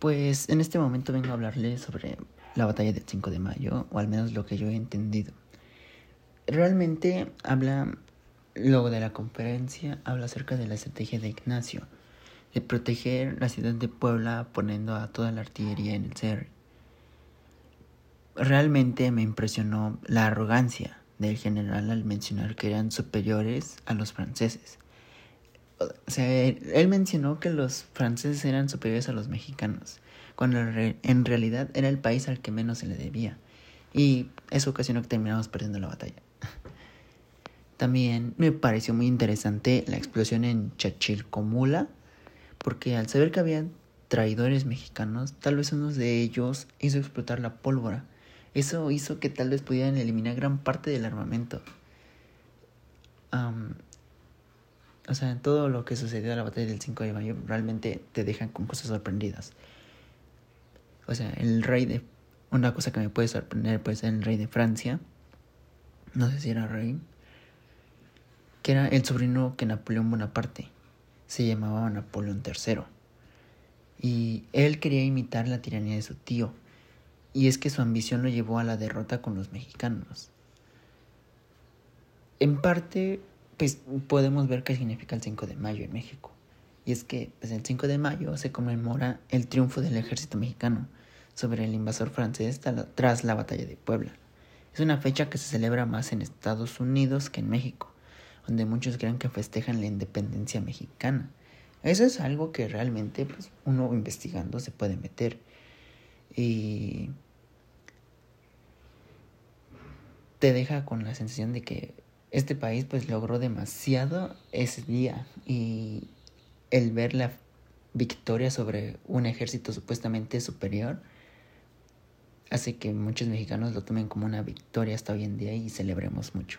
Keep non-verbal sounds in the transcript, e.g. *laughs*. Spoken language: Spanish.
Pues en este momento vengo a hablarles sobre la batalla del 5 de mayo, o al menos lo que yo he entendido. Realmente habla, luego de la conferencia, habla acerca de la estrategia de Ignacio, de proteger la ciudad de Puebla poniendo a toda la artillería en el CR. Realmente me impresionó la arrogancia del general al mencionar que eran superiores a los franceses. O sea, él mencionó que los franceses eran superiores a los mexicanos, cuando en realidad era el país al que menos se le debía. Y eso ocasionó que terminamos perdiendo la batalla. *laughs* También me pareció muy interesante la explosión en Chachilcomula, porque al saber que había traidores mexicanos, tal vez uno de ellos hizo explotar la pólvora. Eso hizo que tal vez pudieran eliminar gran parte del armamento. O sea, todo lo que sucedió en la batalla del 5 de mayo realmente te dejan con cosas sorprendidas. O sea, el rey de... Una cosa que me puede sorprender puede ser el rey de Francia. No sé si era rey. Que era el sobrino que Napoleón Bonaparte. Se llamaba Napoleón III. Y él quería imitar la tiranía de su tío. Y es que su ambición lo llevó a la derrota con los mexicanos. En parte pues podemos ver qué significa el 5 de mayo en México. Y es que pues, el 5 de mayo se conmemora el triunfo del ejército mexicano sobre el invasor francés tras la batalla de Puebla. Es una fecha que se celebra más en Estados Unidos que en México, donde muchos creen que festejan la independencia mexicana. Eso es algo que realmente pues, uno investigando se puede meter. Y te deja con la sensación de que este país pues logró demasiado ese día y el ver la victoria sobre un ejército supuestamente superior hace que muchos mexicanos lo tomen como una victoria hasta hoy en día y celebremos mucho.